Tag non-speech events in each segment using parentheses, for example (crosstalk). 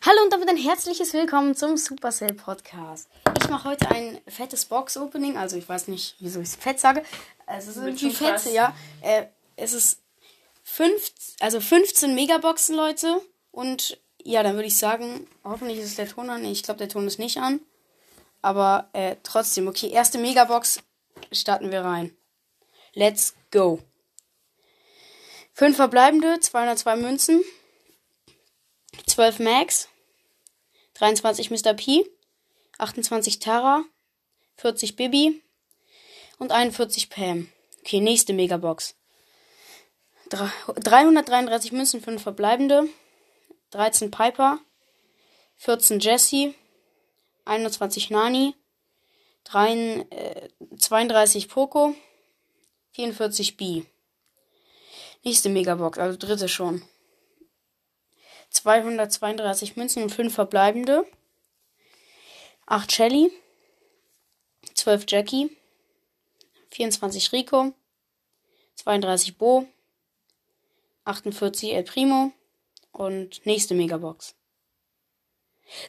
Hallo und damit ein herzliches Willkommen zum Supercell Podcast. Ich mache heute ein fettes Box-Opening, also ich weiß nicht, wieso ich es fett sage. Es ist irgendwie fett, ja. Äh, es ist fünf, also 15 Megaboxen, Leute. Und ja, dann würde ich sagen, hoffentlich ist es der Ton an. Ich glaube, der Ton ist nicht an. Aber äh, trotzdem, okay, erste Megabox starten wir rein. Let's go. Fünf verbleibende, 202 Münzen, 12 Max, 23 Mr. P, 28 Tara, 40 Bibi und 41 Pam. Okay, nächste Megabox. 333 Münzen, 5 verbleibende, 13 Piper, 14 Jesse, 21 Nani, 3, äh, 32 Poco, 44 B. Nächste Megabox, also dritte schon. 232 Münzen und 5 verbleibende. 8 Shelly. 12 Jackie. 24 Rico. 32 Bo. 48 El Primo. Und nächste Megabox.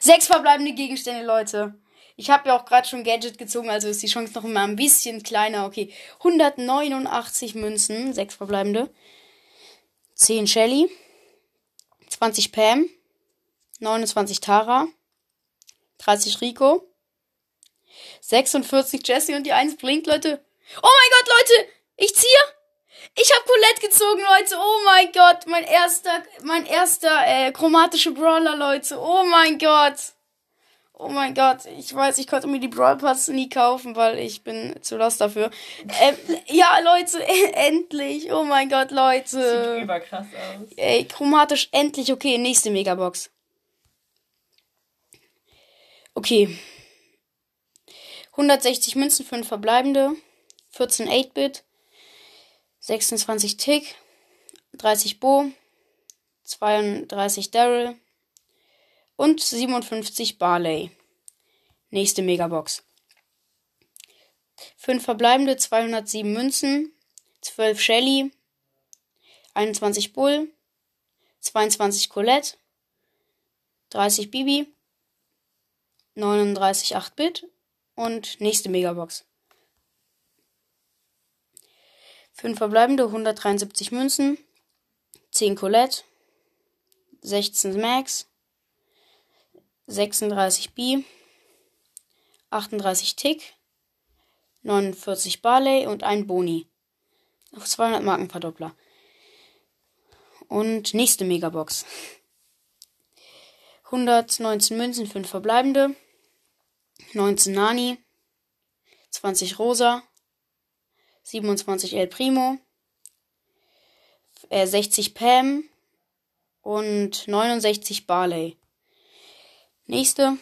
Sechs verbleibende Gegenstände, Leute. Ich habe ja auch gerade schon Gadget gezogen, also ist die Chance noch immer ein bisschen kleiner. Okay, 189 Münzen, sechs verbleibende. 10 Shelly. 20 Pam, 29 Tara, 30 Rico, 46 Jesse und die 1 blinkt, Leute. Oh mein Gott, Leute, ich ziehe. Ich habe Colette gezogen, Leute. Oh mein Gott, mein erster, mein erster äh, chromatische Brawler, Leute. Oh mein Gott. Oh mein Gott, ich weiß, ich konnte mir die Brawl Pass nie kaufen, weil ich bin zu lost dafür. Ähm, (laughs) ja, Leute, (laughs) endlich. Oh mein Gott, Leute. Sieht überkrass aus. Ey, chromatisch, endlich. Okay, nächste Megabox. Okay. 160 Münzen, 5 verbleibende. 14 8-Bit. 26 Tick. 30 Bo. 32 Daryl und 57 Barley. Nächste Megabox. 5 verbleibende, 207 Münzen, 12 Shelly, 21 Bull, 22 Colette, 30 Bibi, 39 8-Bit und nächste Megabox. 5 verbleibende, 173 Münzen, 10 Colette, 16 Max, 36 B, 38 Tick, 49 Barley und ein Boni. Auf 200 Marken Verdoppler. Und nächste Megabox. 119 Münzen, 5 verbleibende. 19 Nani. 20 Rosa. 27 El Primo. Äh, 60 Pam. Und 69 Barley. Nächste.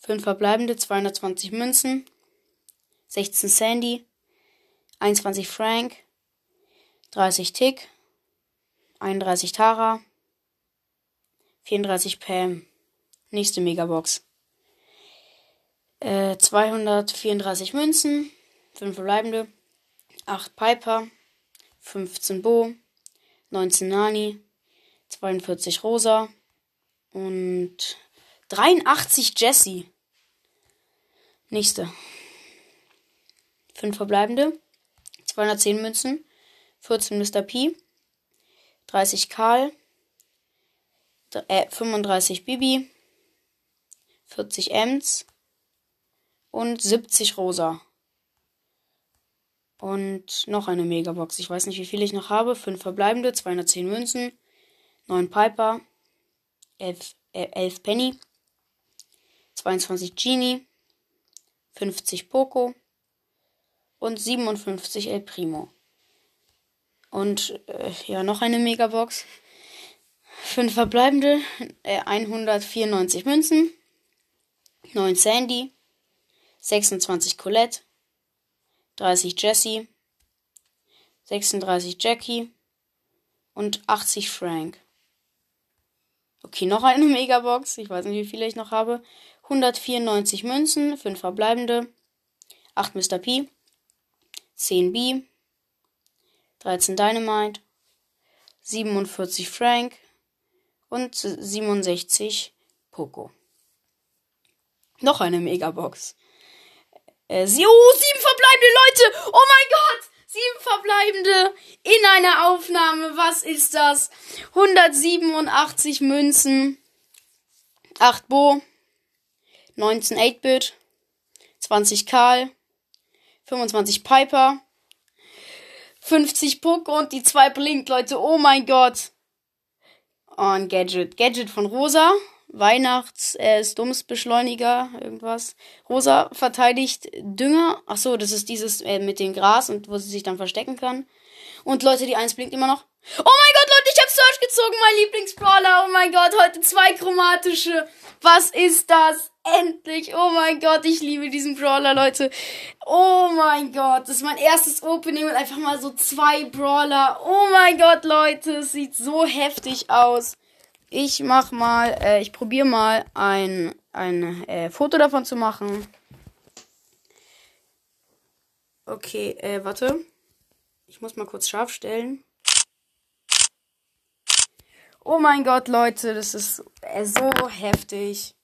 5 verbleibende, 220 Münzen. 16 Sandy. 21 Frank. 30 Tick. 31 Tara. 34 Pam. Nächste Megabox. Äh, 234 Münzen. 5 verbleibende. 8 Piper. 15 Bo. 19 Nani. 42 Rosa. Und 83 Jesse. Nächste. 5 verbleibende. 210 Münzen. 14 Mr. P. 30 Karl. Äh, 35 Bibi. 40 Ems. Und 70 Rosa. Und noch eine Megabox. Ich weiß nicht, wie viel ich noch habe. 5 verbleibende, 210 Münzen. 9 Piper. 11, äh, 11 Penny, 22 Genie, 50 Poco und 57 El Primo. Und äh, ja, noch eine Megabox. 5 verbleibende, äh, 194 Münzen, 9 Sandy, 26 Colette, 30 Jessie, 36 Jackie und 80 Frank. Okay, noch eine Megabox. Ich weiß nicht, wie viele ich noch habe. 194 Münzen, 5 verbleibende, 8 Mr. P, 10 B, 13 Dynamite, 47 Frank und 67 Poco. Noch eine Megabox. Äh, oh, sieben verbleibende Leute. Oh mein Gott. Sieben verbleibende in einer Aufnahme. Was ist das? 187 Münzen. 8 Bo. 19 8-Bit. 20 Karl. 25 Piper. 50 Puck und die 2 Blink, Leute. Oh mein Gott. Ein Gadget. Gadget von Rosa. Weihnachts, äh, Stummsbeschleuniger, irgendwas. Rosa verteidigt Dünger. Ach so, das ist dieses äh, mit dem Gras und wo sie sich dann verstecken kann. Und Leute, die eins blinkt immer noch. Oh mein Gott, Leute, ich hab Search gezogen, mein Lieblingsbrawler. Oh mein Gott, heute zwei chromatische. Was ist das? Endlich. Oh mein Gott, ich liebe diesen Brawler, Leute. Oh mein Gott, das ist mein erstes Opening und einfach mal so zwei Brawler. Oh mein Gott, Leute, es sieht so heftig aus. Ich mach mal, äh, ich probiere mal ein, ein äh, Foto davon zu machen. Okay, äh, warte. Ich muss mal kurz scharf stellen. Oh mein Gott, Leute, das ist äh, so heftig.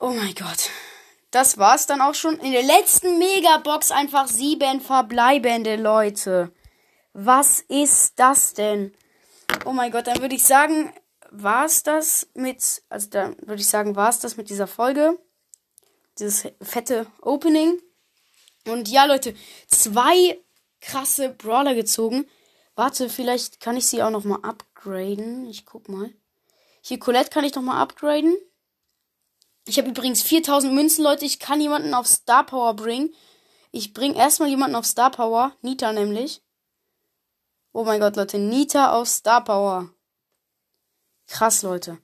Oh mein Gott. Das war's dann auch schon. In der letzten Megabox einfach sieben verbleibende Leute. Was ist das denn? Oh mein Gott, dann würde ich sagen, war's das mit, also dann würde ich sagen, war's das mit dieser Folge. Dieses fette Opening. Und ja, Leute, zwei krasse Brawler gezogen. Warte, vielleicht kann ich sie auch noch mal upgraden. Ich guck mal. Hier, Colette kann ich noch mal upgraden. Ich habe übrigens 4000 Münzen, Leute. Ich kann jemanden auf Star Power bringen. Ich bringe erstmal jemanden auf Star Power. Nita nämlich. Oh mein Gott, Leute. Nita auf Star Power. Krass, Leute.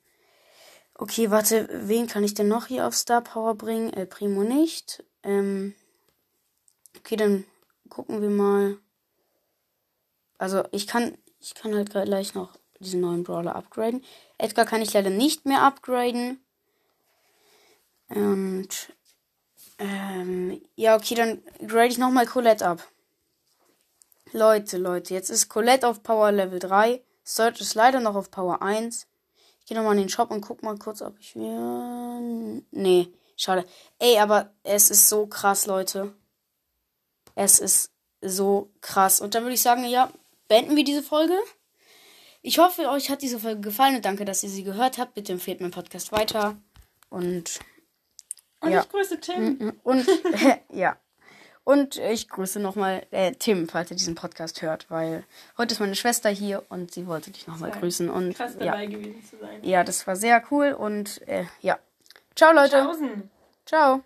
Okay, warte. Wen kann ich denn noch hier auf Star Power bringen? Äh, Primo nicht. Ähm. Okay, dann gucken wir mal. Also, ich kann, ich kann halt gleich noch diesen neuen Brawler upgraden. Edgar kann ich leider nicht mehr upgraden. Und ähm, ja, okay, dann grade ich nochmal Colette ab. Leute, Leute, jetzt ist Colette auf Power Level 3. Search ist leider noch auf Power 1. Ich gehe nochmal in den Shop und guck mal kurz, ob ich. Nee, schade. Ey, aber es ist so krass, Leute. Es ist so krass. Und dann würde ich sagen, ja, beenden wir diese Folge. Ich hoffe, euch hat diese Folge gefallen und danke, dass ihr sie gehört habt. Bitte empfehlt meinen Podcast weiter. Und und ja. ich grüße Tim. Mm, mm. Und (laughs) ja. Und ich grüße nochmal äh, Tim, falls er diesen Podcast hört, weil heute ist meine Schwester hier und sie wollte dich nochmal grüßen. Und krass ja. dabei gewesen zu sein. Ja, das war sehr cool und äh, ja. Ciao, Leute. Tschaußen. Ciao.